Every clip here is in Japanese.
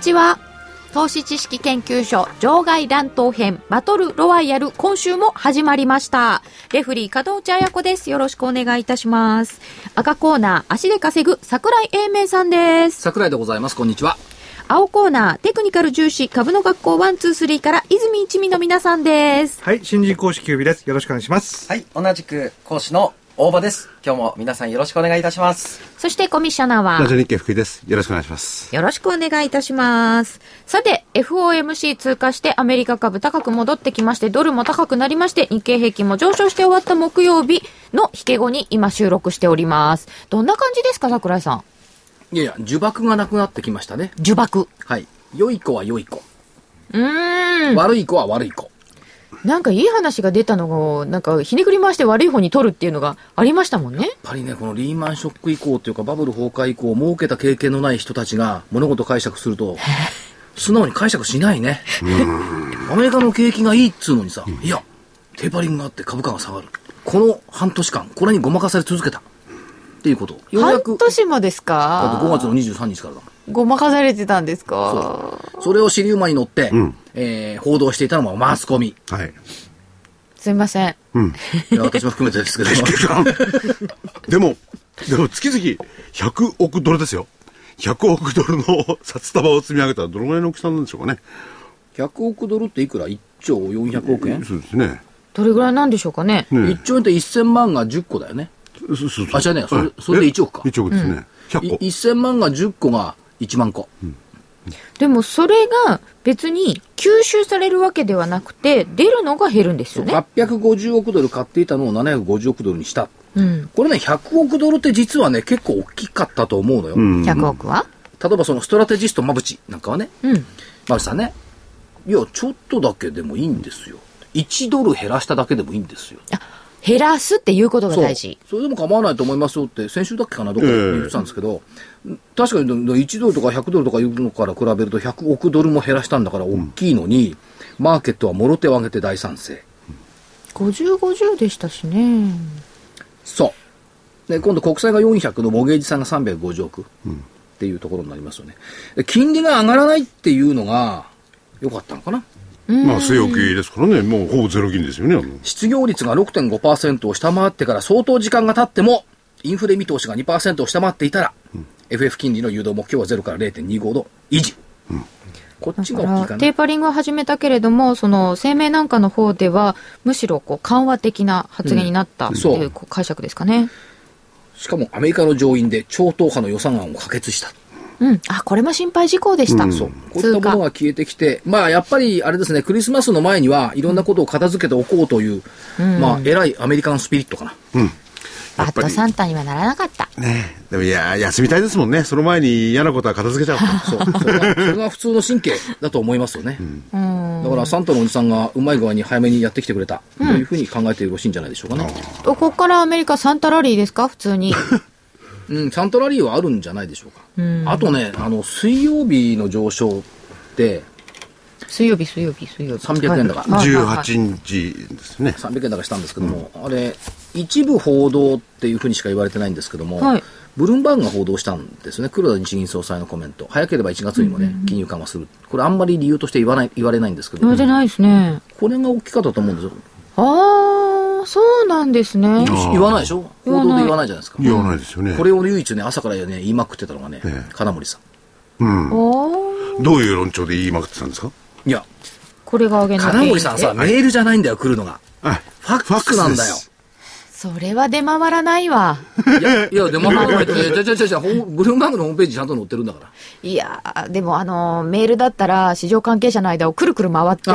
ちは。投資知識研究所場外乱闘編バトルロワイヤル今週も始まりました。レフリー門内彩子です。よろしくお願いいたします。赤コーナー足で稼ぐ桜井英明さんです。桜井でございますこんにちは青コーナーテクニカル重視株の学校123から泉一味の皆さんです。はい、新人公式キュービです。よろしくお願いします。はい、同じく講師の大場です。今日も皆さんよろしくお願いいたします。そしてコミッショナーはラジオ日経福井です。よろしくお願いします。よろしくお願いいたします。さて、FOMC 通過してアメリカ株高く戻ってきまして、ドルも高くなりまして、日経平均も上昇して終わった木曜日の引け後に今収録しております。どんな感じですか、桜井さん？いやいや呪縛がなくなってきましたね呪縛。はい良い子は良い子うーん。悪い子は悪い子なんかいい話が出たのを、なんかひねくり回して悪い方に取るっていうのがありましたもんね。やっぱりねこのリーマンショック以降というかバブル崩壊以降儲けた経験のない人たちが物事解釈すると素直に解釈しないね。アメリカの景気がいいっつうのにさいやテーパリングがあって株価が下がる。この半年間これにごまかされ続けた。っていうこと。ようや半く年もですだって5か月の23日からだごまかされてたんですか？それを尻馬に乗って、えー報道していたのもマスコミ。はい。すいません。いや私も含めてですけど。でも、でも月々100億ドルですよ。100億ドルの札束を積み上げたらどのぐらいの大きさなんでしょうかね。100億ドルっていくら ?1 兆400億円、そうですね。どれぐらいなんでしょうかね？ね ?1 兆円って1000万が10個だよね。そうそうそうあ違うねそれはいそれで1億かえ1億ですね。100い個。1000万が10個が1万個。でもそれが別に吸収されるわけではなくて、出るのが減るんですよね。850億ドル買っていたのを750億ドルにした。うん。これね、100億ドルって実はね、結構大きかったと思うのよ。うん。100億は？例えばそのストラテジスト馬淵なんかはね、うん。馬淵さんね、いや、ちょっとだけでもいいんですよ。1ドル減らしただけでもいいんですよ。減らすっていうことが大事。それでも構わないと思いますよって先週だっけかなどこかで言ってたんですけど、確かに1ドルとか100ドルとかいうのから比べると100億ドルも減らしたんだから大きいのに、マーケットはもろ手を挙げて大賛成。50、50でしたしね。そう。で今度国債が400のモゲージさんが350億っていうところになりますよね。で金利が上がらないっていうのが良かったのかな？まあ、据え置きですからね。もうほぼゼロ金ですよね。失業率が6.5%を下回ってから相当時間が経っても、インフレ見通しが2%を下回っていたら、FF 金利の誘導目標は0から0.25度維持。こっだちが大きいかテー。パリングを始めたけれども、その、声明なんかの方では、むしろ、こう、緩和的な発言になったってそういう解釈ですかね。しかもアメリカの上院で超党派の予算案を可決した。うん。あ、これも心配事項でした。そう。こういったものが消えてきて、まあやっぱりあれですね、クリスマスの前にはいろんなことを片付けておこうという、まあ偉いアメリカンスピリットかな。バッドサンタにはならなかった。ねでもいや、休みたいですもんね。その前に嫌なことは片付けちゃうと。そう。それがそれが普通の神経だと思いますよね。だからサンタのおじさんがうまい具合に早めにやってきてくれたというふうに考えてよろしいんじゃないでしょうかね。ここからアメリカサンタラリーですか？普通に。うん、サンタラリーはあるんじゃないでしょうか。あとね、あの、水曜日の上昇って、水曜日、水曜日、水曜日。300円だからはいはいはい18日ですね。300円高したんですけども、あれ、一部報道っていうふうにしか言われてないんですけども、はいブルームバーグが報道したんですね、黒田日銀総裁のコメント。早ければ1月にもね、金融緩和する。これあんまり理由として言わない、言われないんですけど、言われてないですね。これが大きかったと思うんですよ。ああ、そうなんですね。言わないでしょ？報道で言わないじゃないですか。言わないですよね。これを唯一ね、朝からね、言いまくってたのがね、ええ金森さうん。おーどういう論調で言いまくってたんですか？ん。いや、これが上げな金森さんさ、メールじゃないんだよ、来るのが。あファックスなんだよ。それは出回らないわ。いや、いや、でも、じゃじゃじゃじゃブルームバーグのホームページちゃんと載ってるんだから。いやーでもあのーメールだったら市場関係者の間をくるくる回って、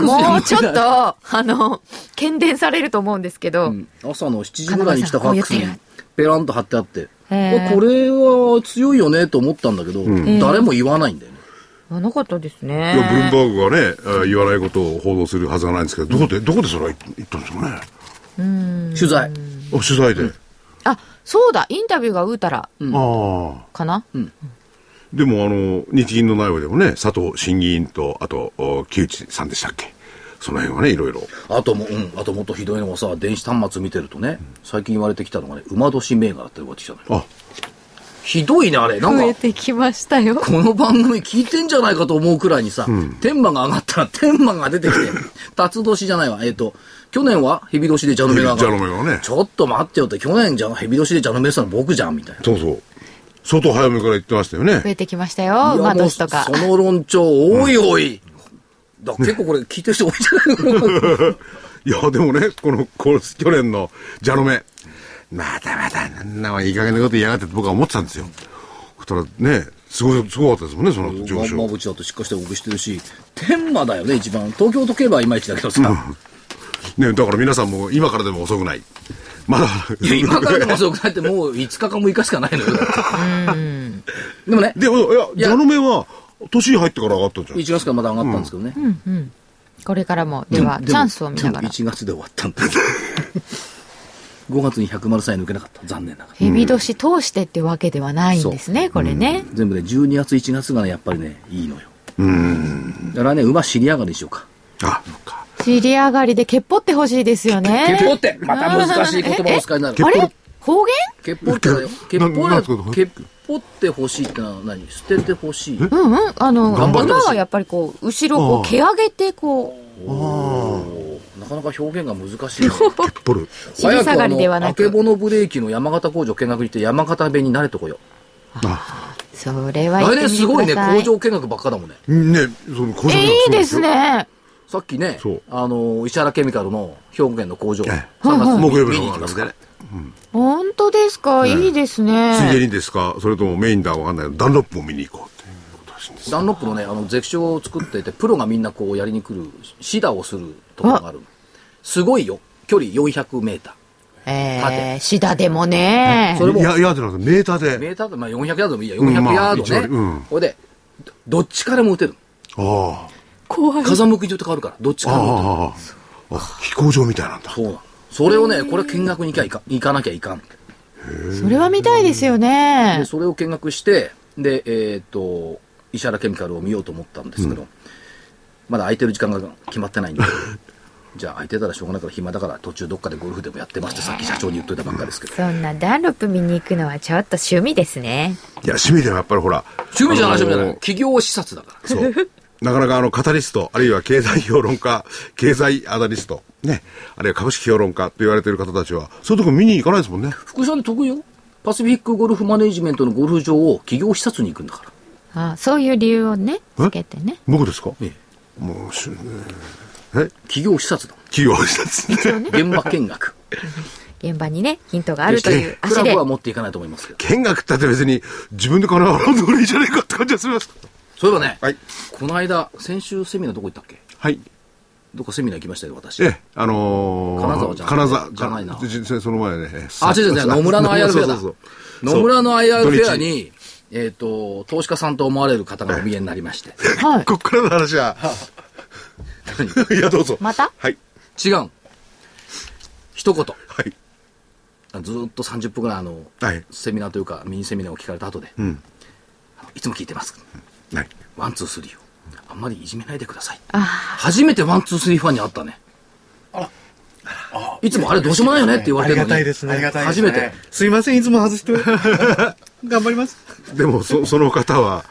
もうちょっと、あの、喧伝されると思うんですけど、うん朝の7時ぐらいに来たファックスにペランと貼ってあって、これは強いよねと思ったんだけど、誰も言わないんだよね。あなかったですいや、ブルームね。バーグがね、あ言わないことを報道するはずがないんですけど、どこで、どこでそれは言ったんですかね。取材。あ、取材で。あ、そうだ、インタビューがうーたらああ。かな、でも、あの、日銀の内部でもね、佐藤審議員と、あと、お木内さんでしたっけ？その辺はね、いろいろ。あとも、うん、あともっとひどいのがさ、電子端末見てるとね、最近言われてきたのがね、馬年銘柄って言われてきたのよ。あ、ひどいね、あれ。なん増えか、てきましたよ。この番組聞いてんじゃないかと思うくらいにさ、天馬が上がったら天馬が出てきて、辰年じゃないわ。えっ、と、去年は蛇年で蛇の目が上がる。蛇の目がねちょっと待ってよって、去年じゃ蛇年で蛇の目したの僕じゃん、みたいな。そうそう。相当早めから言ってましたよね増。えてきましたよ、馬年とかそ。の論調、おいおい。だ結構これ聞いてる人多いんじゃないの？いや、でもね、この、この去年の蛇の目、まだまだ、なんな、いい加減なこと言いやがってって僕は思ってたんですよ。そしたらね、すごい、すごかったですもんね、その後上昇。ブチだとしっかりして動きしてるし、天馬だよね、一番。東京と競馬はいまいちだけどさ。ね、だから皆さんも今からでも遅くない。まだ、いや、今からでも遅くないってもう5日か6日しかないのよ。でもね、でも、いや、いや蛇の目は、年に入ってから上がったんじゃん。1月からまだ上がったんですけどね。これからも、では、チャンスを見ながら。1月で終わったんだ。5月に100丸さえ抜けなかった。残念ながら。蛇年通してってわけではないんですね、これね。全部ね、12月、1月がね、やっぱりね、いいのよ。だからね、馬尻上がりにしようか。あ、そっか。尻上がりでけっぽってほしいですよね。ケッポってまた難しい言葉をお使いになる。あれ？方言？ケッポってだよ。ケッポななんですかケッポって欲しいってのは何？捨てて欲しい？うんうん。あの、馬はやっぱりこう、後ろをこう、毛上げてこう、なかなか表現が難しい。尻下がりではなく。早くあの、あけぼのブレーキの山形工場見学に行って山形弁に慣れとこよ。それは言っ来てみて年すごいね。工場見学ばっかだもんね。ね、その工場えいいです。ね。さっきねあの、石原ケミカルの兵庫県の工場、ええ3月木曜日の方でに行きますからね。。本当ですか、いいですついでね。にですか？それともメインだ？かわかんないけどダンロップを見に行こうっていうことらしいんです。ダンロップのね、あの、ゼクションを作っていて、プロがみんなこうやりに来る、シダをするところがある。すごいよ。距離400メータえー、シダでもねそ。れもいや、いや、でなんですメーターー。で。メーターで、まあ400ヤードでもいいや。うん400まあヤードね。これで、どっちからも打てる。あ怖い。風向きによって変わるから、どっちあ。からも打てる。ああ。あ、飛行場みたいなんだ。そう。それをね、これ見学に行かいか行かなきゃいかん。それは見たいですよで、ね。それを見学して、で、えっ、と、石原ケミカルを見ようと思ったんですけど、まだ空いてる時間が決まってないんで、じゃあ空いてたらしょうがないから暇だから途中どっかでゴルフでもやってますってさっき社長に言っといたばっかですけど。そんなダンロップ見に行くのはちょっと趣味ですね。いや、趣味ではやっぱりほら。趣味じゃない趣味じゃない。企業視察だから。そう。なかなかあの、カタリスト、あるいは経済評論家、経済アナリスト、ね、あるいは株式評論家と言われている方たちは、そういうとこ見に行かないですもんね。福井さんで得意よ。パシフィックゴルフマネジメントのゴルフ場を企業視察に行くんだから。あそういう理由をね、つけてね。僕ですか？えもうし、え企業視察だ。企業視察ね。現場見学。現場にね、ヒントがあるという足でクラブ。は持っていかないと思いますけど。見学ってだって別に自分で金払うんで俺いいじゃねえかって感じがするます。そういえばね、はい。この間、先週セミナーどこ行ったっけ？はい。どこセミナー行きましたよ、私。ええ、あのー、金沢じゃん金沢じゃないなその前ね。あ、違う違う違う、野村の IR フェアだそうそうそう。野村の IR フェアに、えっ、と、投資家さんと思われる方がお見えになりまして。はい。こっからの話は。いや、どうぞ。また？はい。違う。一言。はい。ずーっと30分ぐらいあの、はいセミナーというかミニセミナーを聞かれた後で、んいつも聞いてます。はい。ワン、ツー、スリーを。あんまりいじめないでください。あ初めてワン、ツー、スリーファンに会ったね。いつもあれどうしようもないよねって言われてるのに。がたいですね。ありがたいです初ね。めて。すいません、いつも外して。頑張ります。でも、そ、その方は、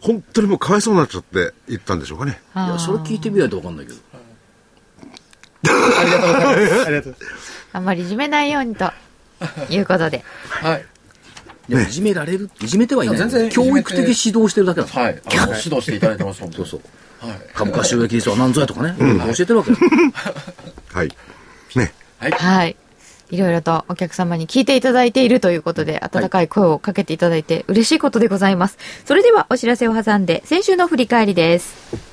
本当にもうかわいそうになっちゃって言ったんでしょうかね。いや、それ聞いてみないとわかんないけど。ありがとうございます。ありがとうございます。あんまりいじめないようにということで。はい。いや、いじめられるいじめてはいない。全然教育的指導してるだけなの。はい。指導していただいてます、そうそう。はい。株価収益率は何ぞやとかね。教えてるわけよ。はい。ね。はい。いろいろとお客様に聞いていただいているということで、温かい声をかけていただいて嬉しいことでございます。それではお知らせを挟んで、先週の振り返りです。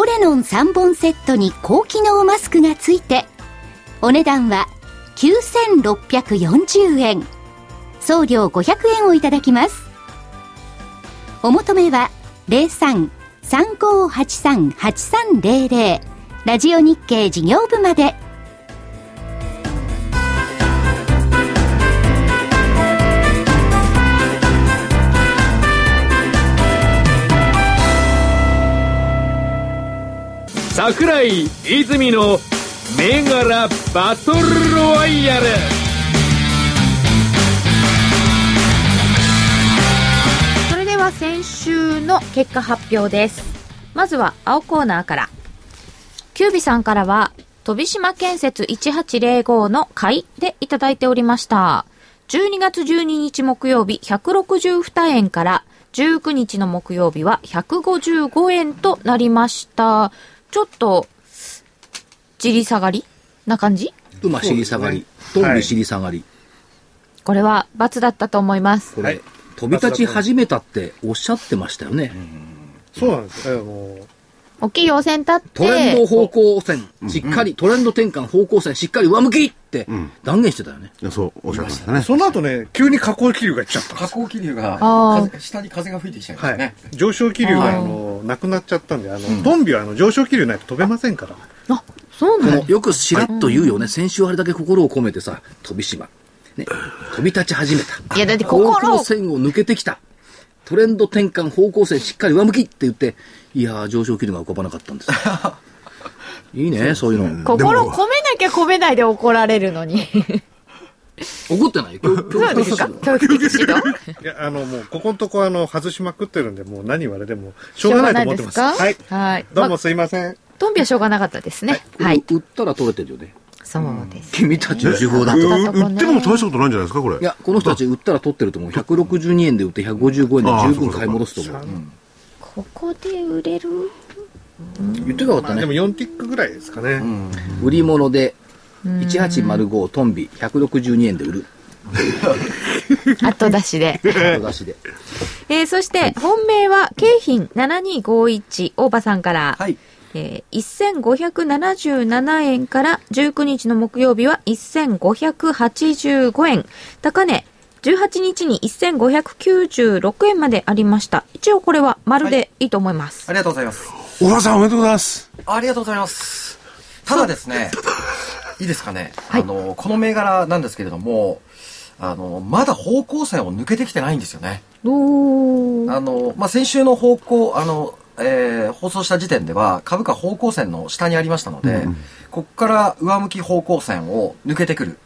ポレノン3本セットに高機能マスクがついてお値段は9640円。送料500円をいただきます。お求めは03-3583-8300ラジオ日経事業部まで。桜井泉の銘柄バトルロワイヤルそれでは先週の結果発表です。まずは青コーナーから。キュービさんからは、飛島建設1805の買いでいただいておりました。12月12日木曜日162円から19日の木曜日は155円となりました。ちょっと、じり下がりな感じ馬尻下がり、トンビ尻下がり。これは罰だったと思います。これ、飛び立ち始めたっておっしゃってましたよね。そうなんです。あの、大きい陽線立って、トレンド方向線、しっかり、トレンド転換方向線、しっかり上向きって断言してたよね。そう、おっしゃってましたね。その後ね、急に下降気流が来ちゃった。下降気流が下に風が吹いてきちゃいまはいすね、。上昇気流が、あの、なくなっちゃったんで、あの、トンビはあの、上昇気流ないと飛べませんから。あ、そうこなんのよくしらっと言うよね。先週あれだけ心を込めてさ、飛島。ね、飛び立ち始めた。いやだって方心を向線を抜けてきた。トレンド転換方向線しっかり上向きって言って、いやー、上昇気流が浮かばなかったんですよ。いいね、そういうの。心込めなきゃ込めないで怒られるのに。怒ってない そうですか？教育的指導いや、あの、もう、ここのとこ、あの、外しまくってるんで、もう何言われても、しょうがないと思ってます。しょうがないはいです。か？はい。どうもますいません。トンビはしょうがなかったですね。はい。売ったら取れてるよね。そうです。君たちの手法だと。ね売っても大したことないんじゃないですか、これ。いや、この人たち売ったら取ってると思う。162円で売って155円で十分買い戻すと思う。ここで売れる？言ってなかったでもね。4ティックぐらいですかね。売り物で、1805トンビ162円で売る。後出しで。後出しで。えー、そして、本命は、京浜7251、大場さんから、はいえー、1577円から19日の木曜日は1585円。高値、18日に1596円までありました。一応これは丸でいいと思います。ありがとうございます小川さんおめでとうございます。ありがとうございますただですね いいですかね、はいあのこの銘柄なんですけれどもあのまだ方向線を抜けてきてないんですよねおーあの、まあ、先週の方向、あの、えー放送した時点では株価方向線の下にありましたので、ここから上向き方向線を抜けてくる。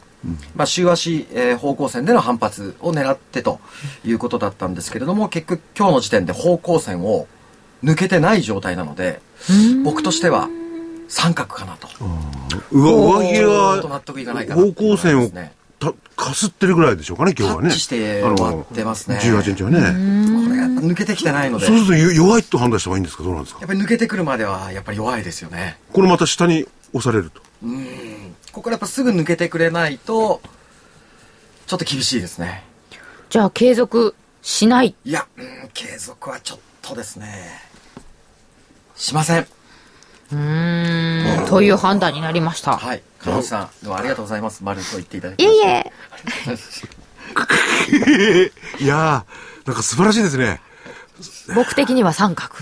まあ、週足、えー方向線での反発を狙ってということだったんですけれども、結局今日の時点で方向線を抜けてない状態なので、僕としては三角かなと。うわ、上着ちょっと納が得いかないかな方向線をかすってるぐらいでしょうかね、今日はね。タッチしてあの終わってますね18日はね。これが抜けてきてないので、そうするとよ弱いと判断した方がいいんですか？どうなんですか？やっぱり抜けてくるまではやっぱり弱いですよね。これまた下に押されると。ここからやっぱすぐ抜けてくれないと、ちょっと厳しいですね。じゃあ継続しない？いや、うん、継続はちょっとですね、しません。うーん、という判断になりました。はい。さん、どうもありがとうございます。丸と言っていただきいまして。えいえ。いやー、なんか素晴らしいですね。僕的には三角。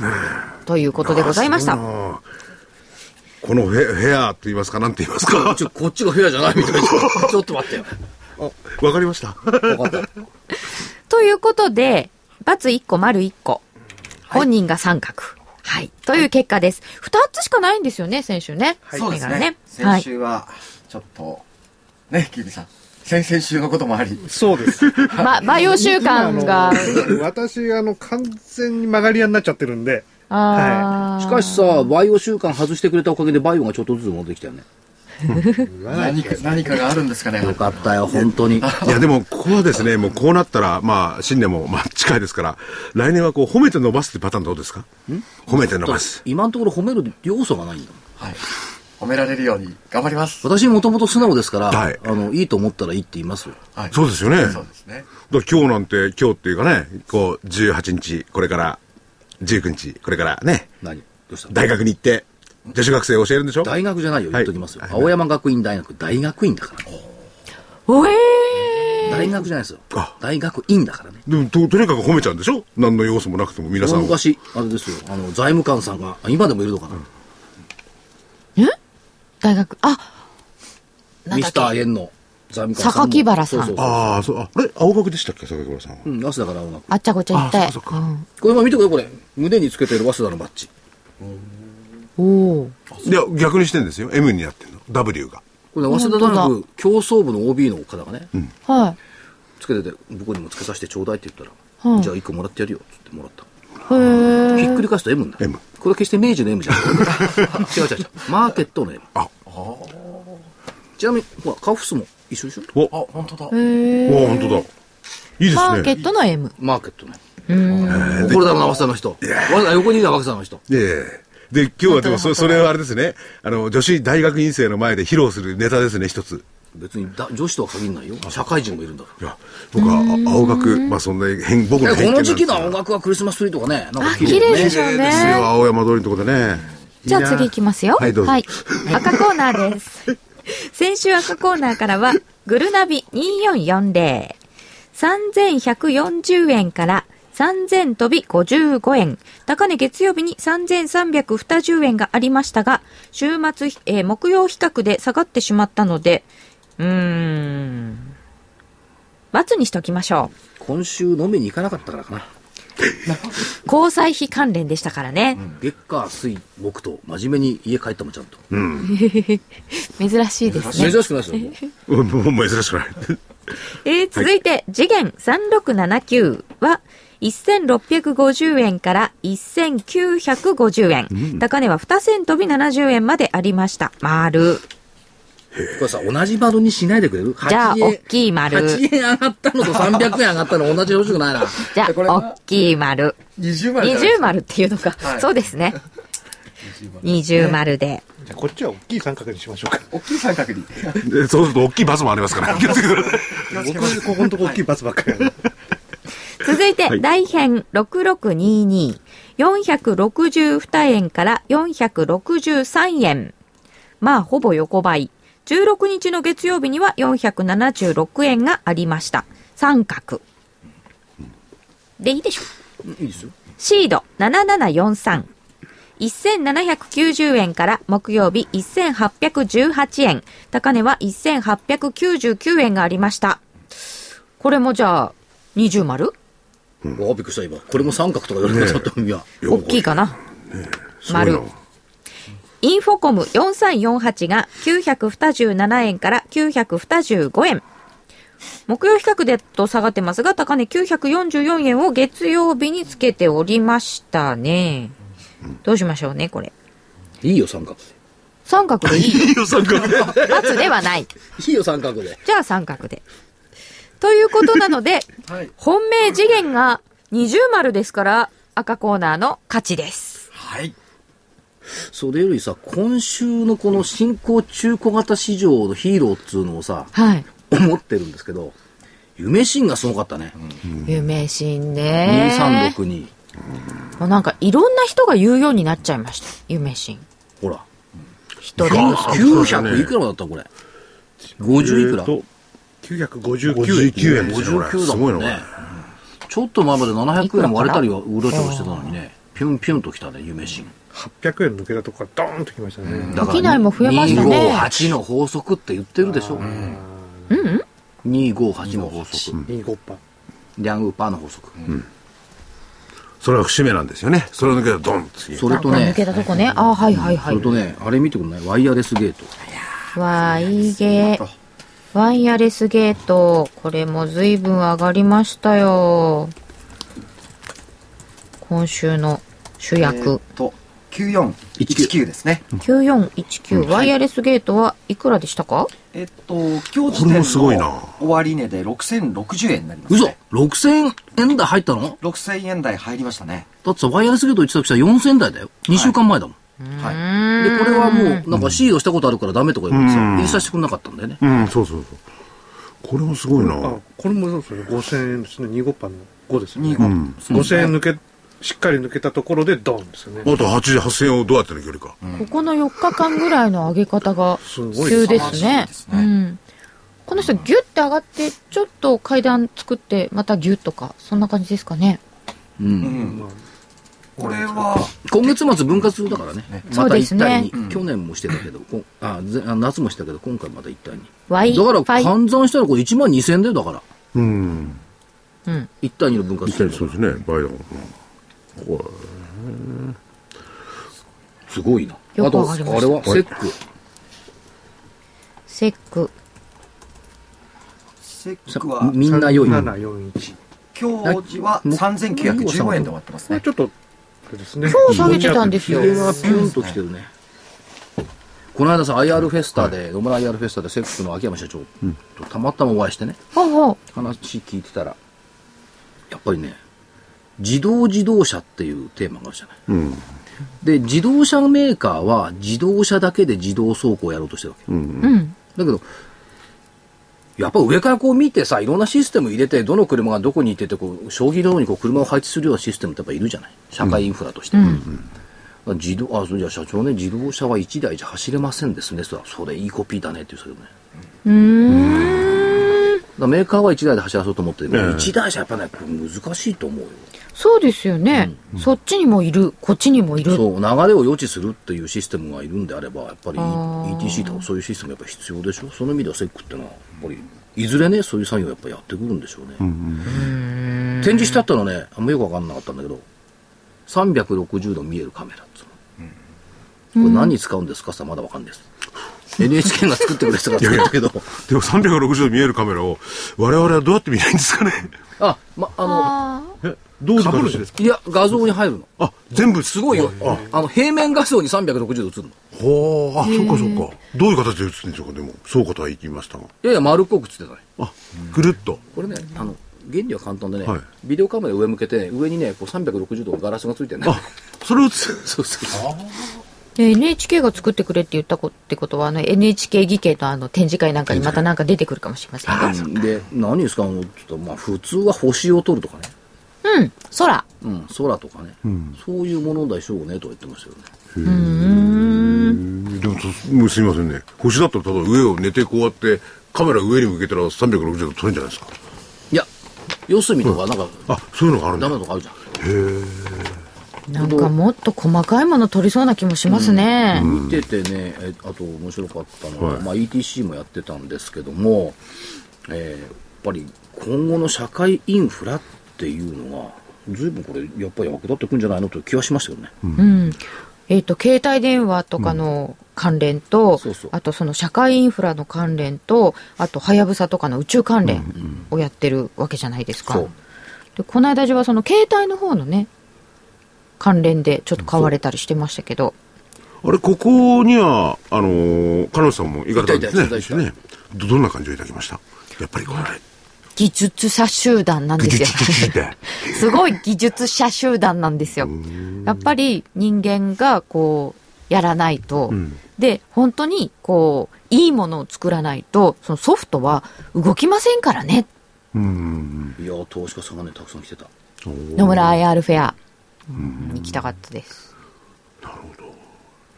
ということでございました。このフェフェアと言いますか、なんて言いますか。ちょ、こっちがフェアじゃないみたいな。ちょっと待ってよ。わかりました。分かった。ということで、×1 個、丸1個。本人が三角。はい。という結果です。二つしかないんですよね、先週ね。そうですね。はい。先週は、ちょっと、ね、キビさん。先々週のこともあり。そうです。ま、バイオ習慣が、私、あの、完全に曲がり屋になっちゃってるんで、あーしかしさ、バイオ習慣外してくれたおかげでバイオがちょっとずつ戻ってきたよね。何か、何かがあるんですかね。よかったよ、本当に。いや、でも、ここはですね、もうこうなったら、まあ、新年も、まあ、近いですから、来年はこう、褒めて伸ばすってパターンどうですか？褒めて伸ばす。今のところ褒める要素がないんだもん。はい。褒められるように頑張ります。私もともと素直ですから、はいあの、いいと思ったらいいって言いますよ。はい。そうですよね。そうですね。だから今日なんて、今日っていうかね、こう、18日、これから、19日、これからね、何？どうした？大学に行って、女子学生教えるんでしょ？大学じゃないよ、はい言っときますよ。はい青山学院大学、大学院だから。おえ大学じゃないですよあ。大学院だからね。でもと、とにかく褒めちゃうんでしょ？何の要素もなくても皆さんを。昔、あれですよ、あの、財務官さんが、あ今でもいるのかな？大学、あ、ミスター円の財務官さんも。榊原さんそうそうそうああ、そう、ああれ？青学でしたっけ？坂倉さんは。うん、早稲田から青学。あっちゃこっちゃ行って。あそうかそうかうんこれ、まあ見てくれ、これ。胸につけてる早稲田のバッジ。おお。いや、逆にしてんですよ。M になってんの。W が。これ、ね、早稲田大学競争部の OB の方がね、はい。つけてて、僕にもつけさせてちょうだいって言ったら、はいじゃあ一個もらってやるよ、つってもらった。ひっくり返すと M になる。M これは決して明治の M じゃない。違う違う違う。マーケットの M。あちなみに、ほら、カフスも一緒でしょ？お、あ、本当だ。おー、本当だ。いいですね。マーケットの M。マーケットね。これだろうな、早稲田の人。横にいるのは早稲田の人。ええで、今日はでもそ、それはあれですね。あの、女子大学院生の前で披露するネタですね、一つ。別にだ女子とは限らないよ。社会人もいるんだかいや、僕はあ青学、まあそんな変、僕のら。偏見なんですこの時期のが青学はクリスマスツリーとかね、なんかあ綺麗でしょうねですよ、青山通りのとこでね。じゃあ次行きますよ。はいどうぞ赤コーナーです。先週赤コーナーからは、グルナビ2440。3140円から3000飛び55円。高値月曜日に3320円がありましたが、週末、えー木曜比較で下がってしまったので、うーん。×にしときましょう。今週飲みに行かなかったからかな。交際費関連でしたからね。月火水木と真面目に家帰ったもんちゃんと。珍しいですね。珍しくないですよ。うんもう珍しくない。えー続いて、次元3679は、1650円から1950円。高値は2銭飛び70円までありました。丸。これさ、同じ丸にしないでくれる？じゃあ、8大きい丸。8円上がったのと300円上がったの同じ欲しくないな。じゃあ、これは？大きい丸。二重丸じゃないです20か。丸っていうのか。はいそうですね。20丸で。じゃあこっちは大きい三角にしましょうか。大きい三角に。でそうすると大きいバスもありますから。気をつけてください僕、ここのとこ大きいバツばっかり。続いて、はい大変6622。462円から463円。まあ、ほぼ横ばい。16日の月曜日には476円がありました。三角。で、いいでしょう。いいですよ。シード7743。1790円から木曜日1818円。高値は1899円がありました。これもじゃあ、20丸？あびっくりした今。これも三角とか言われなかった。いや。大きいかな。すごいな丸。インフォコム4348が927円から925円。木曜比較でと下がってますが、高値944円を月曜日につけておりましたね。どうしましょうね、これ。いいよ、三角三角でいいよ。いいよ、三角で。×ではない。で。いいよ、三角で。じゃあ三角で。ということなので、はい。本命次元が二重丸ですから、赤コーナーの勝ちです。はい。それよりさ、今週のこの新興中古型市場のヒーローっつうのをさ、はい。思ってるんですけど、夢シーンがすごかったね。夢心ね。2362。もうなんかいろんな人が言うようになっちゃいました。夢心。ほら。人手不足。900いくらだったこれ？50いくら？えーと959円。59円ですよこれだすごいな、もんね。ちょっと前まで700円割れたりは売れたりしてたのにね、ピュンピュンときたね、夢シーン。800円抜けたとこからドーンときましたね。だから商いも増えましたね258の法則って言ってるでしょ。258の法則。いいゴッパ。リャンウパーの法則。それは節目なんですよね。それを抜けたらドンって。それとね抜、けたとこね。あ、はいはいはいそれ。とね、あれ見てくんない？ワイヤレスゲート。ワイゲー。ワイヤレスゲート。これも随分上がりましたよ。今週の主え役ーっ。と、9419ですね。9419。ワイヤレスゲートはいくらでしたか？えっと、今日時これも点すごいなの終値で6060円になります嘘ね。!6000 円台入ったの？6000円台入りましたね。だってさ、ワイヤレスゲート一時したら4000円台だよ。2週間前だもん。はい。で、これはもう、なんかシードしたことあるからダメとか言われてさ、うん入れさせてくれなかったんだよね。うん、そうそうそう。これもすごいな。あ、これもそうですよね。5000円ですね。2ゴッパの5ですよね。25。ん5000円抜け、しっかり抜けたところでドーンですよね。あと8 8000円をどうやって抜けるか。ここの4日間ぐらいの上げ方がすごい急ですねす。ねうん。この人ギュッて上がって、ちょっと階段作って、またギュッとか、そんな感じですかね。うん。うんまあこれは、今月末分割だからね。そうまたですね一体に。去年もしてたけど、こんあぜあ夏もしたけど、今回また一体に。だから換算したらこれ1万2000円だよ、だから。うん。一対二の分割一体そうですね。倍だもんな。こすごいな。あと、あれはセック。セック。セックは、みんな良い。3741。今日は3915円で終わってますね。ちょっと、あれですね。今日下げてたんですよヒゲがピュンと来てるね。この間さ、IR フェスタで、野村 IR フェスタでセックの秋山社長とたまたまお会いしてね、ほうほう。話聞いてたら、やっぱりね、自動自動車っていうテーマがあるじゃない。う。うん。で、自動車メーカーは自動車だけで自動走行をやろうとしてるわけ。うん。だけど、やっぱ上からこう見てさ、いろんなシステム入れて、どの車がどこに行ってて、こう、将棋のようにこう車を配置するようなシステムってやっぱいるじゃない？社会インフラとして。だから自動、あ、そうじゃあ社長ね、自動車は1台じゃ走れませんですね。それそれいいコピーだねって言うんですけどね。うーん。メーカーは1台で走らそうと思ってるけど、ええ1台じゃやっぱね、これ難しいと思うよ。そうですよね。そっちにもいる、こっちにもいる。そう、流れを予知するっていうシステムがいるんであれば、やっぱり ETC とかそういうシステムやっぱ必要でしょ。その意味ではセックってのは、やっぱり、いずれね、そういう作業をやっぱやってくるんでしょうね。展示してあったのね、あんまよくわかんなかったんだけど、360度見えるカメラっつうの。これ何に使うんですかさ、まだわかんないです。NHK が作ってくれたから作ったけど、でも360度見えるカメラを我々はどうやって見ないんですかね？あ、ま、ああえどういう形ですか？の、いや、画像に入るの。あ、全部？すごいよ。あの、平面画像に360度映るの。ほう、あ、そうかそうか。どういう形で映ってるんでしょうか、でも。そうかとは言いましたが。いやいや、丸っこく映ってたね。あ、ぐるっと。これね、あの、原理は簡単でね、はいビデオカメラ上向けて、上にね、こう360度ガラスがついてるね。あ、それを映す。そうそうそう。で NHK が作ってくれって言ったこってことは、あの NHK 議系のあの展示会なんかにまたなんか出てくるかもしれませんよ。で、何に使うのって言ったら、まあ、普通は星を撮るとかね。うん。空。うん、空とかね。そういうものでしょうね、とは言ってましたよね。でもそ、もうすみませんね。星だったら、ただ上を寝てこうやって、カメラ上に向けたら360度撮れるんじゃないですか。いや、四隅とかなんか、あ、そういうのがあるんだダ。メなとかあるじゃん。なんかもっと細かいもの取りそうな気もしますね。見ててね、えあと面白かったのは、はいまあ、ETC もやってたんですけども、えーやっぱり今後の社会インフラっていうのが、随分これ、やっぱり役立ってくんじゃないのという気はしましたよね。うん。えっ、と、携帯電話とかの関連と、そうそうあとその社会インフラの関連と、あと、はやぶさとかの宇宙関連をやってるわけじゃないですか。そうでこの間中はその携帯の方のね、関連でちょっと買われたりしてましたけど、あれ、ここには、あのー、彼女さんも行かれたんですね。ねどどんな感じをいただきました？やっぱりこれ、技術者集団なんですよ。すごい技術者集団なんですよ。やっぱり人間がこう、やらないと、んで、本当にこう、いいものを作らないと、そのソフトは動きませんからね。うん。いやー、投資家さんがね、たくさん来てた。野村 IR フェアに行きたかったです。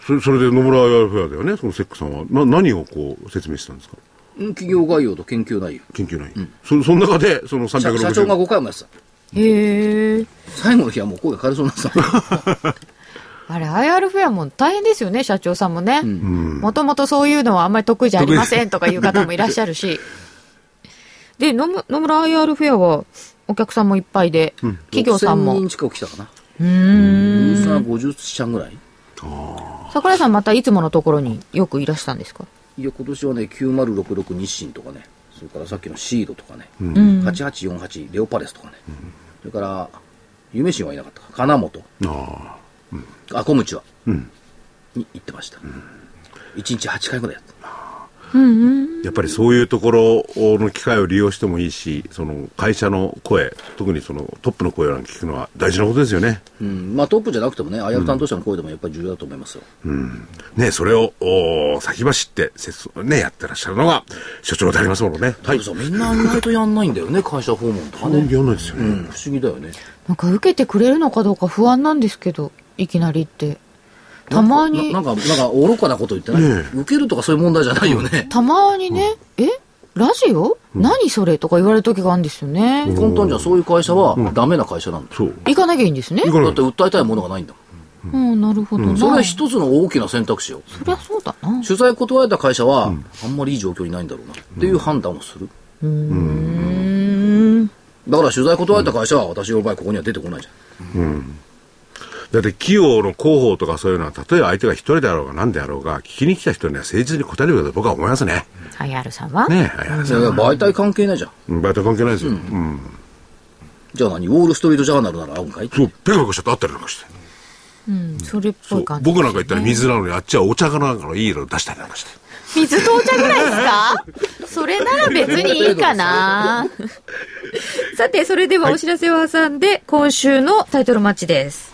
それそれで野村アヤフェアではね、そのセックさんは、な、何をこう説明してたんですか？うん企業概要と研究内容。研究内容。そその中で、その社360社長が5回もやってた。へえ。最後の日はもう声が枯れそうになってた。あれ、IR フェアも大変ですよね、社長さんもね。んもともとそういうのはあんまり得意じゃありませんとかいう方もいらっしゃるし。で、野村野村 IR フェアはお客さんもいっぱいで、企業さん6000も。人近く来たかな。うーん。ブースが50社ぐらい？桜井さんまたいつものところによくいらしたんですか？いや、今年はね、9066日清とかね、それからさっきのシードとかね、うん。8848レオパレスとかね、それから、夢新はいなかったか、金本、ああ。アコムチは、うん。に行ってました。1日8回ぐらいやった。やっぱりそういうところの機会を利用してもいいし、その会社の声、特にそのトップの声を聞くのは大事なことですよね。うん、まあトップじゃなくてもね、IR 担当者の声でもやっぱり重要だと思いますよ。ね、それをお先走って、せつね、やってらっしゃるのが所長でありますものね。だけどさ、みんな意外とやんないんだよね、会社訪問とかね。やんないですよね。うん、不思議だよね。なんか受けてくれるのかどうか不安なんですけど、いきなりって。たまにな、なんか、なんか愚かなこと言ってない、ね受けるとかそういう問題じゃないよね。たまにね、え？ラジオ、何それとか言われる時があるんですよね。簡単じゃんそういう会社はダメな会社なんだ。そう。行かなきゃいいんですね？だって訴えたいものがないんだもん。うん、なるほどな。それは一つの大きな選択肢よ。そりゃそうだな。取材断られた会社は、あんまりいい状況にないんだろうな。っていう判断をする。うーん。だから取材断られた会社は、私の場合ここには出てこないじゃん。だって企業の広報とかそういうのは、例えば相手が一人であろうが何であろうが、聞きに来た人には誠実に答えるべきだと僕は思いますね。IR さんは、ねえ、あやいや媒体関係ないじゃん。うんバイト関係ないですよ。うん。じゃあ何？ウォール・ストリート・ジャーナルなら合うんかい？そう、ペコペコしちゃってあったりなんかして。うん、それっぽそいう感じ、僕なんか言ったら水なのに、あっちはお茶かなんかのいい色出したりなんかして。水とお茶ぐらいですか？それなら別にいいかな。さて、それではお知らせを挟んで、今週のタイトルマッチです。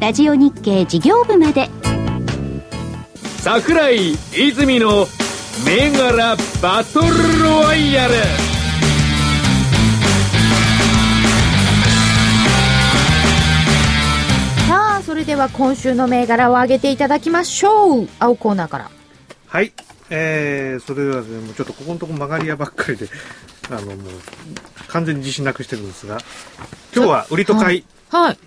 ラジオ日経事業部まで桜井泉の銘柄バトルロワイヤルさあ、それでは今週の銘柄を上げていただきましょう。青コーナーから。はい。えー、それではですね、もうちょっとここのとこ曲がり屋ばっかりで、あの、もう、完全に自信なくしてるんですが、今日は売りと買い、はい。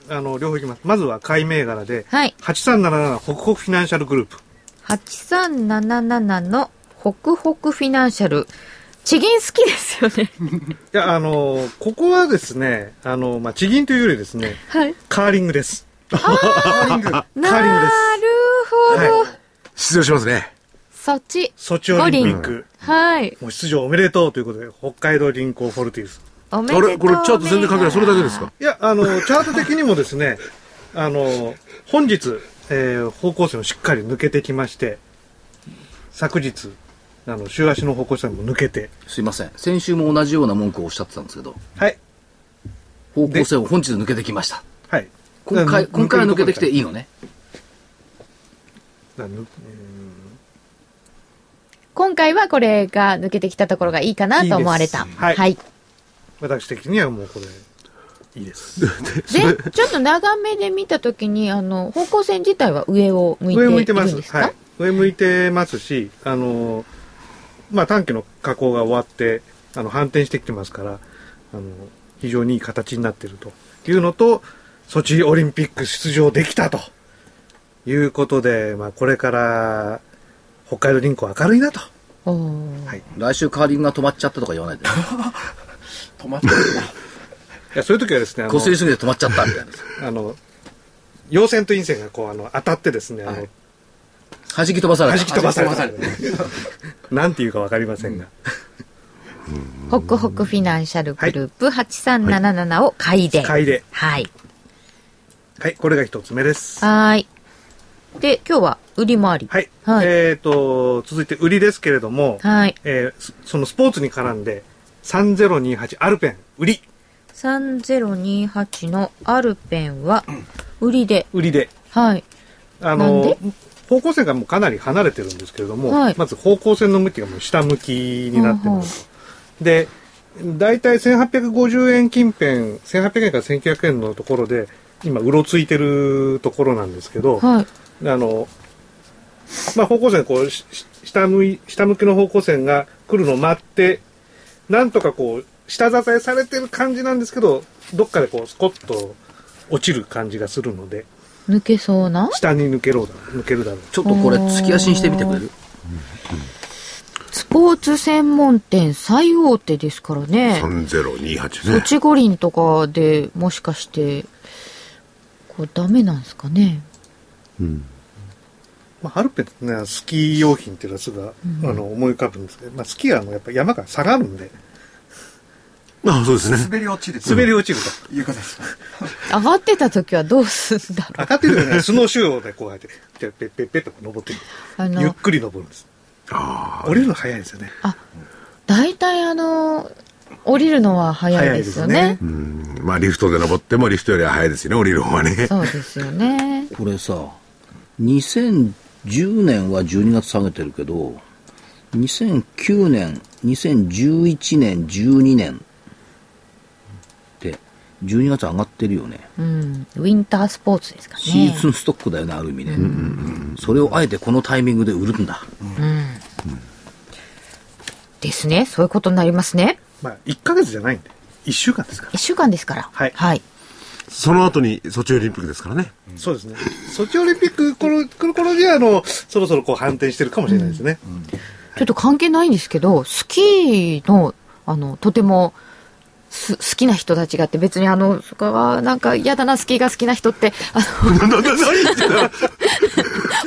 あの、両方いきます。まずは買い銘柄で、はい。8377ホクホクフィナンシャルグループ。8377のホクホクフィナンシャル。地銀好きですよね。いや、あの、ここはですね、あの、まあ、地銀というよりですね、はい。カーリングです。カーリング。カーリングです。なるほど。は出場しますね。そっち。ソチオリンピック。はい。もう出場おめでとうということで、北海道銀行フォルティウス。おめでとう。あれこれチャート全然関係ない。それだけですか？いや、あの、チャート的にもですね、あの、本日、えー方向線をしっかり抜けてきまして、昨日、あの、週足の方向線も抜けて、すいません。先週も同じような文句をおっしゃってたんですけど、はい。方向性を本日抜けてきました。はい。今回、今回は抜けてきていい。いのね？今回はこれが抜けてきたところがいいかなと思われた。いいですはいはい。私的にはもうこれ、いいです。で、ちょっと長めで見たときに、あの、方向線自体は上を向いてい上るん向いてます。はい。上向いてますし、あの、まあ、短期の加工が終わって、あの、反転してきてますから、あの、非常にいい形になっているというのと、ソチオリンピック出場できたということで、まあ、これから、北海道銀行明るいなと。はい。い来週カーリングが止まっちゃったとか言わないで。止まってる や、そういう時はですね、こすりすぎて止まっちゃったみたいな。あの、陽線と陰線がこう、あの、当たってですね、あの、弾き飛ばされた。弾き飛ばされた。なんていうかわかりませんが。ホクホクフィナンシャルグループ8377を買いで。買いで。はい。はい、これが一つ目です。はーい。で、今日は売り回り。はい。はいえっ、と、続いて売りですけれども、はい。えーそそのスポーツに絡んで、3028アルペン、売り、3028のアルペンは、売りで。売りで。はい。あの、方向線がもうかなり離れてるんですけれども、はいまず方向線の向きがもう下向きになってますと。で、大体1850円近辺、1800円から1900円のところで、今、うろついてるところなんですけど、はい。あの、まあ、方向線、こう、下向い、下向きの方向線が来るのを待って、なんとかこう、下支えされてる感じなんですけど、どっかでこう、スコッと落ちる感じがするので、抜けそうな？下に抜けろうだ、抜けるだろう。ちょっとこれ、突き足にしてみてくれる？スポーツ専門店最大手ですからね。3028ソね。チ五輪とかでもしかして、こうダメなんですかね？まあ、アルペンってね、スキー用品っていうのはすぐ、あの、思い浮かぶんですけど、まあ、スキーはあの、やっぱ山が下がるんで、あそうですね。滑り落ちる滑り落ちると。いうことです。上がってた時はどうすんだろう。上がってるよね、スノーシューでこうやって、ペッペッペッペッと登ってゆっくり登るんです。あ降りるの早いですよね。大体あの、降りるのは早いですよね。早いですうんまあ、リフトで登ってもリフトよりは早いですよね、降りる方がね。そうですよね。これさ、2010年は12月下げてるけど、2009年、2011年、12年って、12月上がってるよね。うん。ウィンタースポーツですかね。シーズンストックだよね、ある意味ね。それをあえてこのタイミングで売るんだ。ですね。そういうことになりますね。まあ、1ヶ月じゃないんで、1週間ですから。一週間ですから。はいはい。その後にソチオリンピックですからね。そうですね。ソチオリンピックこの来る頃には、あの、そろそろこう反転してるかもしれないですね。ちょっと関係ないんですけど、スキーの、あの、とても、す好きな人たちがあって、別にあの、そこはなんか嫌だな、スキーが好きな人って、あの、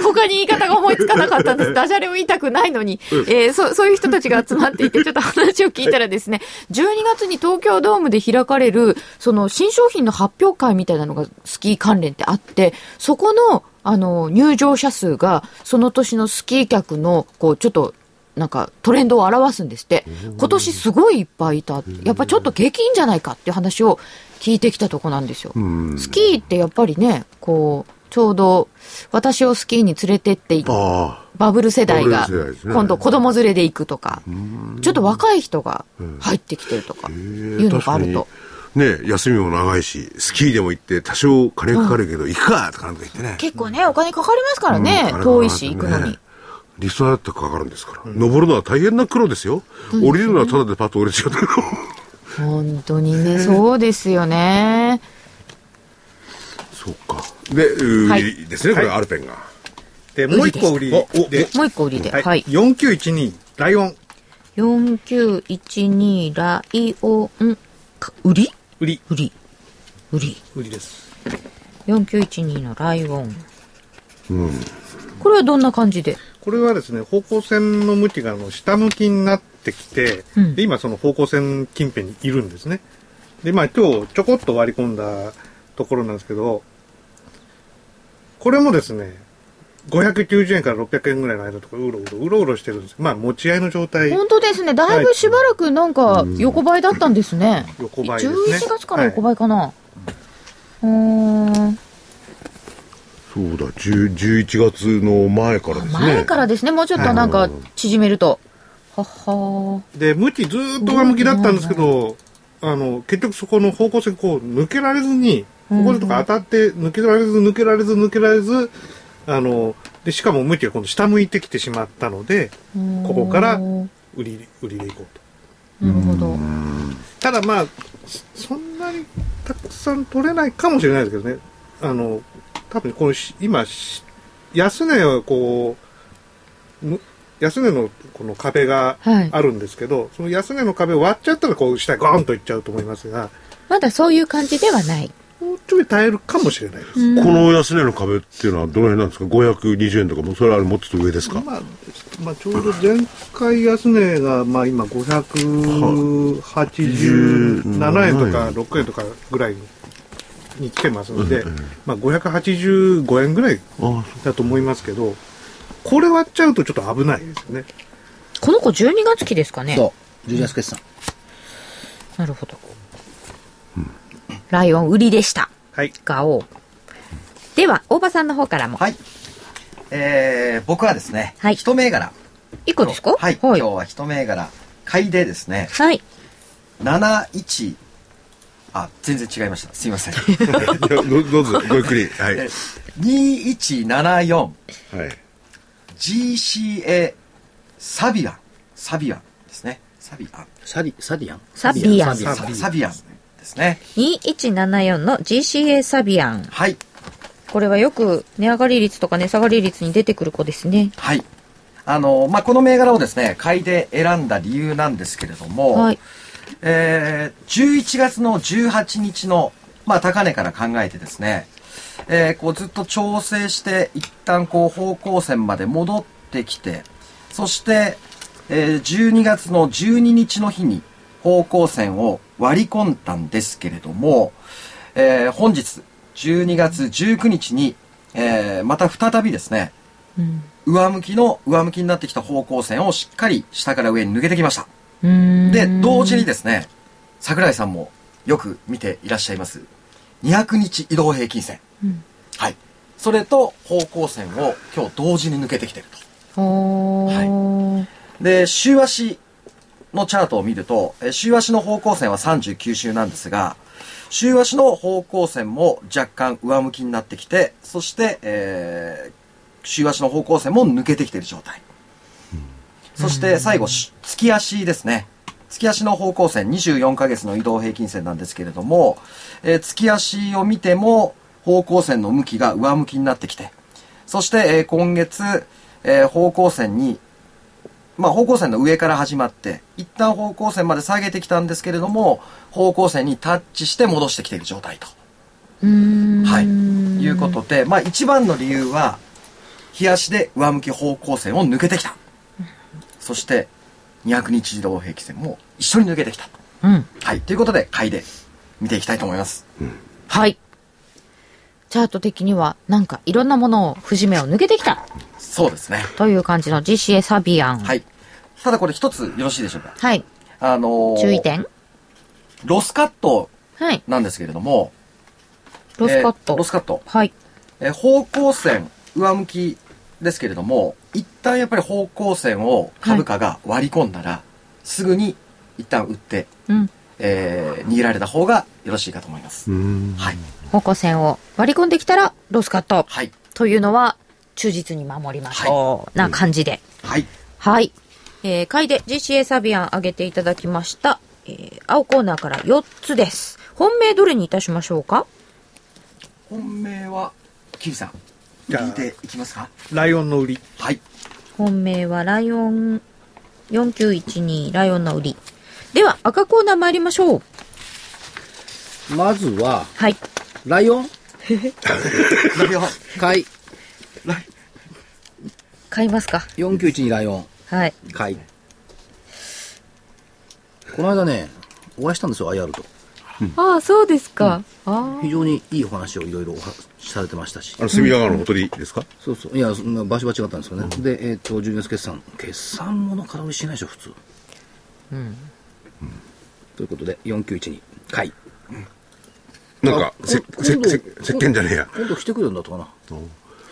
他に言い方が思いつかなかったんです。ダジャレを言いたくないのに、えーそ、そういう人たちが集まっていて、ちょっと話を聞いたらですね、12月に東京ドームで開かれる、その新商品の発表会みたいなのがスキー関連ってあって、そこの、あの、入場者数が、その年のスキー客の、こう、ちょっと、なんかトレンドを表すんですって。今年すごいいっぱいいた。やっぱちょっと景気いいんじゃないかっていう話を聞いてきたとこなんですよ。スキーってやっぱりね、こう、ちょうど私をスキーに連れてってあバブル世代が今度子供連れで行くとか、ちょっと若い人が入ってきてるとか、あ。いうのがあると。ね休みも長いし、スキーでも行って多少金かかるけど、行くかとかなんか言ってね。結構ね、お金かかりますからね、遠いし行くのに。リフトだってかかるんですから。登るのは大変な苦労ですよ。降りるのはただでパッと降りてしまったけど。本当にね、そうですよね。そうか。で、売はいりですね、これ、アルペンが。で、もう一個売りおおで、もう一個売りで。はい、はい。4912ライオン4912ライオン、か売り？売り、売り。売り。売りです。4912のライオン。これはどんな感じで？これはですね、方向線の向きがあの下向きになってきて、うんで、今その方向線近辺にいるんですね。で、まあ今日ちょこっと割り込んだところなんですけど、これもですね、590円から600円ぐらいの間とかうろうろ、うろうろしてるんですまあ持ち合いの状態、本当ですね。だいぶしばらくなんか横ばいだったんですね。横ばいですね。11月から横ばいかな。うーん。そうだ、10 11月の前からですね。前からですね。もうちょっとなんか縮めると。はっはで、向きずーっと上向きだったんですけど、あの、結局そこの方向性こう抜けられずに、ここでとか当たって抜けられず抜けられず抜けられず、あの、で、しかも向きが今度下向いてきてしまったので、ここから売り、売りでいこうと。なるほど。ただまあ、そそんなにたくさん取れないかもしれないですけどね。あの、多分このし今、し安値はこう、む安値のこの壁がはいあるんですけど、その安値の壁を割っちゃったらこう下にゴーンといっちゃうと思いますが、まだそういう感じではない。もうちょい耐えるかもしれないです。この安値の壁っていうのはどの辺なんですか ?520 円とかも、それはもっと上ですか？まあ、まあ、ちょうど前回安値が、まあ今587円とか6円とかぐらいに来てますので、まあ585円ぐらいあだと思いますけど、これ割っちゃうとちょっと危ないですよね。この子12月期ですかね。そう。12月決算。なるほど。ライオン売りでした。はい。ガオー。では、大場さんの方からも。はい。えー、僕はですね、はい一銘柄。一個ですか？はい。はい。今日は一銘柄。買いでですね、はい。71、あ、全然違いました。すいません。どどうぞ、ごゆっくり。はい。はい。2174 GCA サビアン。サビアンですね。サビアン。サリ、サディアンサビアンサササビアンですね。2174の GCA サビアン。はい。これはよく値上がり率とか値下がり率に出てくる子ですね。はい。あの、まあ、この銘柄をですね、買いで選んだ理由なんですけれども、はい。えー、11月の18日の、まあ、高値から考えてですね、えーこうずっと調整して、一旦こう方向線まで戻ってきて、そして、えー12月の12日の日に方向線を割り込んだんですけれども、えー本日12月19日に、えーまた再びですね、うん。上向きの上向きになってきた方向線をしっかり下から上に抜けてきました。で、同時にですね、桜井さんもよく見ていらっしゃいます、200日移動平均線。うんはい。それと方向線を今日同時に抜けてきてると。ほー。で、週足のチャートを見ると、え週足の方向線は39週なんですが、週足の方向線も若干上向きになってきて、そして、えー週足の方向線も抜けてきている状態。そして最後、し月足ですね。月足の方向線、24ヶ月の移動平均線なんですけれども、えー月足を見ても方向線の向きが上向きになってきて、そして、えー今月、えー方向線にまあ、方向線の上から始まって、一旦方向線まで下げてきたんですけれども、方向線にタッチして戻してきている状態と。はい。いうことで、まあ、一番の理由は、日足で上向き方向線を抜けてきた。そして、200日移動平均線も一緒に抜けてきた。うん。はい。ということで、買いで見ていきたいと思います。はい。チャート的には、なんかいろんなものを、節目を抜けてきたそうですね。という感じの GCA サビアン。はい。ただこれ一つよろしいでしょうか。はい。あのー注意点ロスカットはい。なんですけれども、ロスカット。えーロスカット。はい。えー方向線上向きですけれども一旦やっぱり方向線を株価が割り込んだら、すぐに一旦売って、うん。えー逃げられた方がよろしいかと思います、うん。はい方向線を割り込んできたら、ロスカット。はいというのは、忠実に守りましょう。な感じで。はいはい。えー、買いで GCA サビアン上げていただきました。えー、青コーナーから4つです。本命どれにいたしましょうか？本命はキリさんじゃあ聞いていきますか？ライオンの売り。はい本命はライオン4912ライオンの売り。では赤コーナー参りましょう。まずは、はい。ライオン？ライオン 買い。買いますか4912ライオン。はい。買い。この間ね、お会いしたんですよ、IR と。ああ、そうですか。あ非常にいいお話をいろいろお話しされてましたしあ。の、隅田川のほとりですか？そうそう。いや、そんな場所は違ったんですけどね。で、えっ、と、12月決算。決算もの空売りしないでしょ、普通。うん。ということで、4912。買い。なんか、あせ、せ、今度せ、石鹸じゃねえや。今度来てくれるんだったかな。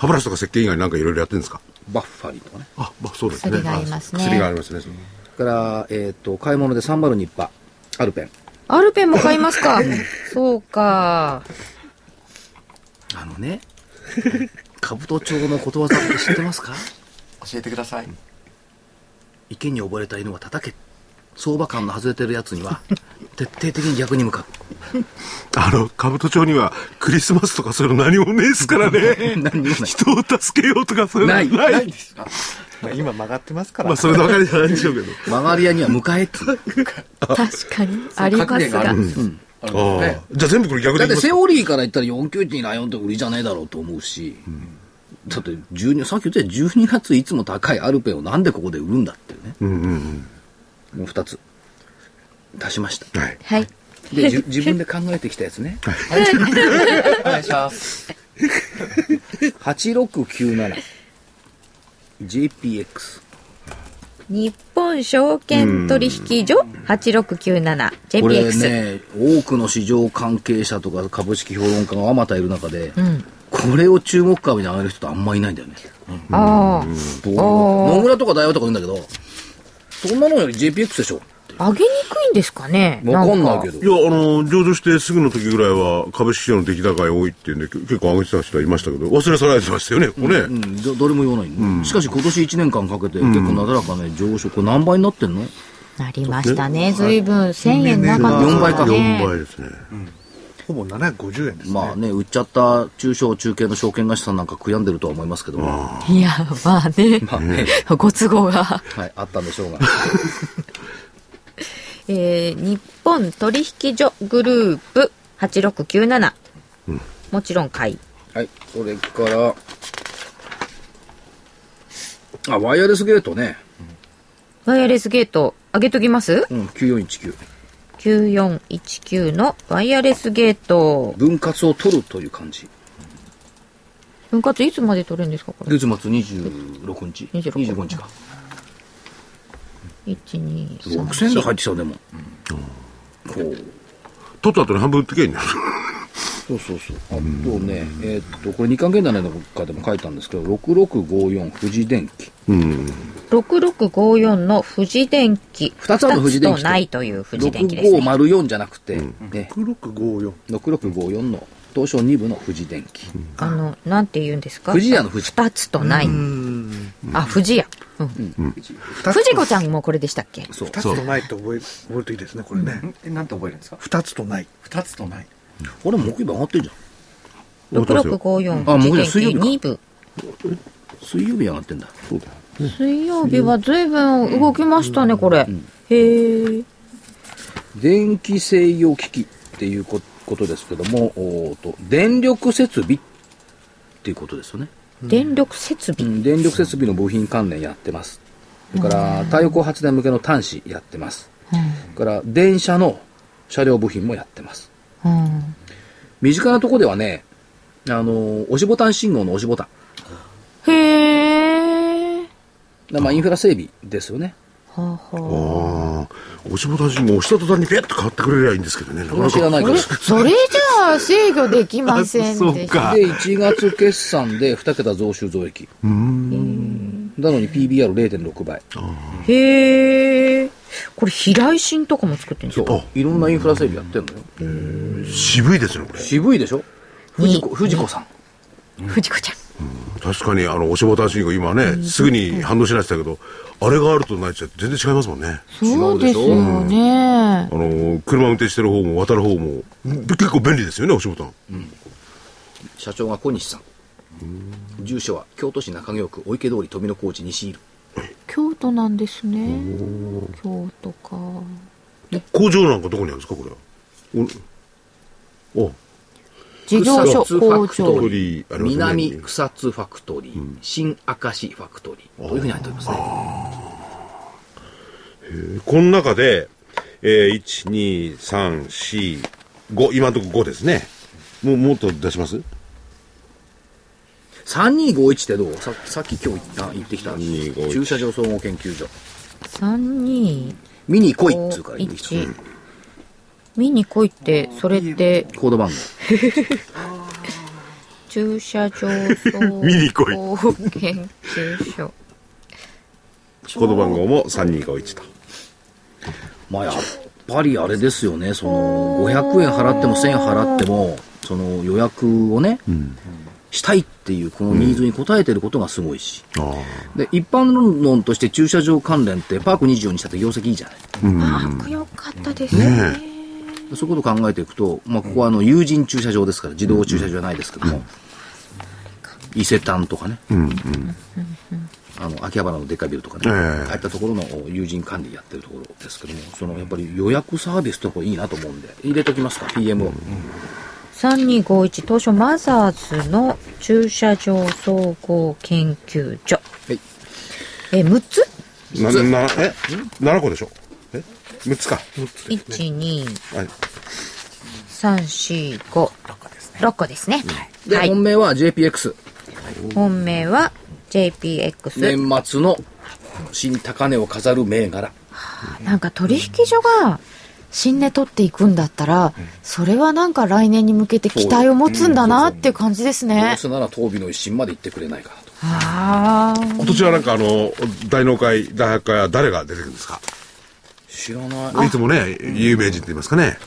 歯ブラシとか石鹸以外になんかいろいろやってるんですか？バッファリーとかね。あ、まあそうですね。薬がありますね薬がありますね。それから、えっ、と、買い物で302パ。アルペン。アルペンも買いますか？そうか。あのね、兜町のことわざって知ってますか？教えてください。池に溺れた犬は叩け。相場感の外れてるやつには、徹底的に逆に向かあの、兜町にはクリスマスとかそういうの何もねえっすからね。何にもない人を助けようとかそういうのないない。ないですかまあ今曲がってますから、まあそればかりじゃないんでしょうけど。う。曲がり屋には迎えっつう。確かに。ありますがある。んですよ。あるんですああね。じゃあ全部これ逆だってセオリーから言ったら492ライオンって売りじゃねえだろうと思うし、だって12、さっき言ったように12月いつも高いアルペンをなんでここで売るんだっていうね。うんうんもう2つ。出しました。うん。はい。はい。で、自分で考えてきたやつね。お願いします。8697。JPX。日本証券取引所8697これ JPX。ね、多くの市場関係者とか株式評論家があまたいる中で、うん。これを注目株に上げる人ってあんまいないんだよね。あどう？野村とか大和とか言うんだけど、そんなのより JPX でしょあ。上げにくいんですかね？わかんないけど。ど。いや、あの、上場してすぐの時ぐらいは株式市場の出来高が多いっていうんで、け結構上げてた人はいましたけど、忘れ去られてましたよね、ここね。うん、どどれも言わない、ねしかし今年1年間かけて結構なだらかね、上昇。これ何倍になってんのなりましたね。随分1000円なかった4倍か4倍ですね。ほぼ750円ですね。まあね、売っちゃった中小中堅の証券会社さんなんか悔やんでるとは思いますけども。いや、まあね。まあね、ご都合が。はい、あったんでしょうが。えー、日本取引所グループ8697。もちろん買い。はい、それから、あ、ワイヤレスゲートね。ワイヤレスゲート上げときます？うん、9419。?9419 のワイヤレスゲート。分割を取るという感じ。分割いつまで取れるんですかこれ？月末26日26 25日か。1、2、3。6000円で入ってきたでも。こう。取った後に半分売ってけんね。そうそうそう。あとね、えーっと、これ日刊現代の中でも書いたんですけど、6654富士電機。6654の富士電機。二つある富士電機二つとないという富士電機ですね。6504じゃなくて、ね、6654。6654の東証2部の富士電機。あの、なんて言うんですか？富士屋の富士二つとない。あ、富士屋。うん。富士子ちゃんもこれでしたっけ？そう。2つとないと覚え覚えるといいですね、これね。え、なんて覚えるんですか？2つとない。二つとない。これ木曜日上がってるじゃん。6654あ富士電機もうね水曜日か2部。水曜日上がってんだ。そうだ。水曜日は随分動きましたね、これ。へえ。電気制御機器っていうこことですけども、おーと電力設備っていうことですよね。電力設う備。ん、電力設備の部品関連やってます。それから太陽光発電向けの端子やってます。それから電車の車両部品もやってます。うん。身近なところではね、あの、押しボタン信号の押しボタン。へえ。だまあインフラ整備ですよね。はあはああ、押しボタン信号押した途端にピュッと変わってくれりゃいいんですけどね。なこれは知らないけど。あ。それじゃあ制御できませんでした。で、1月決算で2桁増収増益。なのに PBR0.6 倍。へえ。これ、平井心とかも作ってるんですかそう。いろんなインフラ整備やってんのよ。渋いですね、これ。渋いでしょ？藤子、藤子さん。藤子ちゃん。確かに、あの、押しボタン信号今ね、すぐに反応しないって言ったけど、あれがあるとないって全然違いますもんね。そうですよね。あの、車運転してる方も渡る方も、結構便利ですよね、押しボタン。社長が小西さん。住所は京都市中京区お池通り富野高地西入京都なんですね。京都か。工場なんかどこにあるんですか、これは？お、お、事業所草津工場。南草津ファクトリー、新明石ファクトリーというふうに入っておりますね。この中で、えー、1、2、3、4、5、今のところ5ですね。もう、もっと出します？3251ってどう？ささっき今日言った言ってきた3251駐車場総合研究所。3、2、見に来いっつうから言ってきた。1。見に来いって、それって、コード番号。駐車場総合研究所。コード番号も3251と。まあやっぱりあれですよね、その、500円払っても1000円払っても、その予約をね、したいっていうこのニーズに応えてることがすごいし。あで、一般論として駐車場関連ってパーク24にしたって業績いいじゃない。パーク良かったですね。そういうことを考えていくと、まあ、ここはあの有人駐車場ですから、自動駐車場じゃないですけども、伊勢丹とかね、あの秋葉原のでっかいビルとかね、ええああいったところの有人管理やってるところですけども、そのやっぱり予約サービスとかいいなと思うんで、入れときますか、PM を。3251東証マザーズの駐車場総合研究所。はいえ、6つ？あ。な、な、え ?7 個でしょ？え ?6 つか。?1、2、はい。3、4、5。6個ですね。で、はい。本命は JPX。本命は JPX。年末の新高値を飾る銘柄。なんか取引所が新値取っていくんだったら、それはなんか来年に向けて期待を持つんだなっていう感じですどねう。せなら当備の一新まで行ってくれないかなと。ああ。今年はなんかあの、大納会、大発会は誰が出てくるんですか？知らない。いつもね、有名人って言いますかね。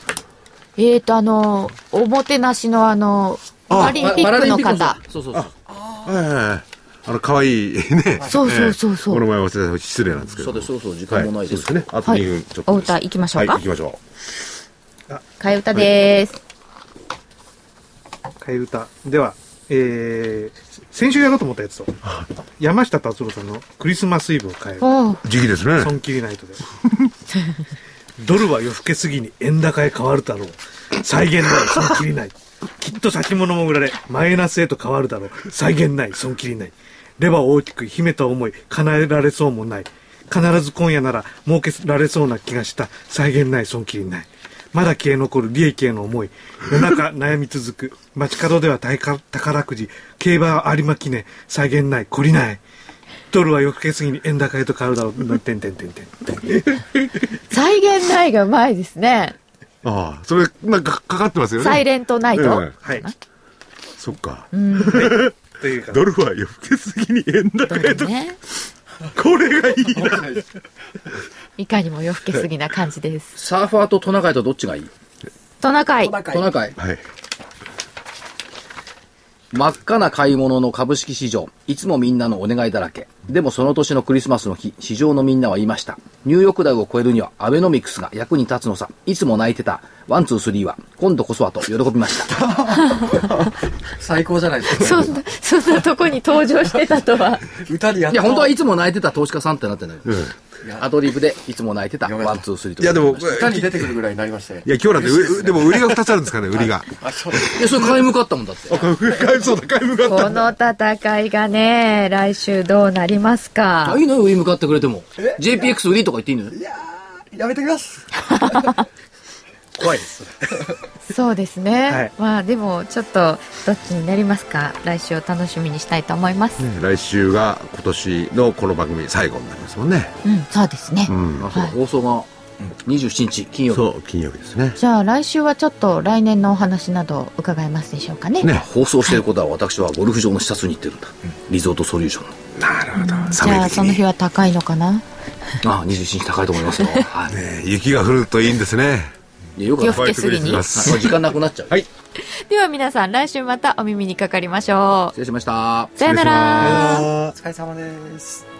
えーと、あの、おもてなしのあの、パラリンピックの方。そうそうそう。はい。あの、可愛いね。そうそうそうそうこの前忘れた失礼なんですけど。そうです、そろそろ時間もないです。ね。あとはい2分ちょっとです。お歌行きましょうか？はい、行きましょ替え歌です。替え歌では、えー、先週やろうと思ったやつと山下達郎さんの「クリスマスイブ」を変えるおうう。時期ですね。損切りナイトで ドルは夜更けすぎに円高へ変わるだろう再現ない損切りないきっと先物も売られマイナスへと変わるだろう再現ない損切りないレバーを大きく秘めた思い叶えられそうもない必ず今夜なら儲けられそうな気がした再現ない損切りないまだ消え残る利益への思い夜中悩み続く街角では大か宝くじ競馬は有馬記念再現ない懲りないドルは夜更けすぎに円高へと変わるだろう。てんてんてんてん。再現ないがうまいですね。ああ、それ、なんかかかってますよね。サイレントナイト。ええはい。そっか。というか、ドルは夜更けすぎに円高へと。ね。これがいいな。いかにも夜更けすぎな感じです。サーファーとトナカイとどっちがいい？トナカイ。トナカイ。はい。真っ赤な買い物の株式市場。いつもみんなのお願いだらけ。でもその年のクリスマスの日、市場のみんなは言いました。ニューヨークダウを超えるにはアベノミクスが役に立つのさ。いつも泣いてた。ワン、ツー、スリーは、今度こそはと喜びました。最高じゃないですか。そんな、そんなとこに登場してたとは。歌にやっいや、本当はいつも泣いてた投資家さんってなってんだよ。うんアドリブでいつも泣いてた。ワン、ツー、スリーと。いや、でも、歌に出てくるぐらいになりまして。いや、今日なんてう、でも売りが2つあるんですかね、売りが。あ、そういや、それ買い向かったもんだって。買いそうだ、買い向かっこの戦いがね、来週どうなりますか？あ、。いいのよ、売り向かってくれても。JPX 売りとか言っていいのよ。やめてきます。怖いです。そうですね。はいまあでも、ちょっと、どっちになりますか？来週を楽しみにしたいと思います。た。来週が今年のこの番組最後になりますもんね。うん、そうですね。うん。あ、そうだ、放送が27日、金曜日。そう、金曜日ですね。じゃあ来週はちょっと来年のお話など伺えますでしょうかね。ね。放送していることは私はゴルフ場の視察に行ってるんだ。リゾートソリューションの。なるほど。じゃあその日は高いのかな？ああ、27日高いと思いますよ。はい。ね雪が降るといいんですね。夜更けすぎに？はいこれ時間なくなっちゃう。はい。では皆さん来週またお耳にかかりましょう。失礼しました。さよなら。お疲れ様です。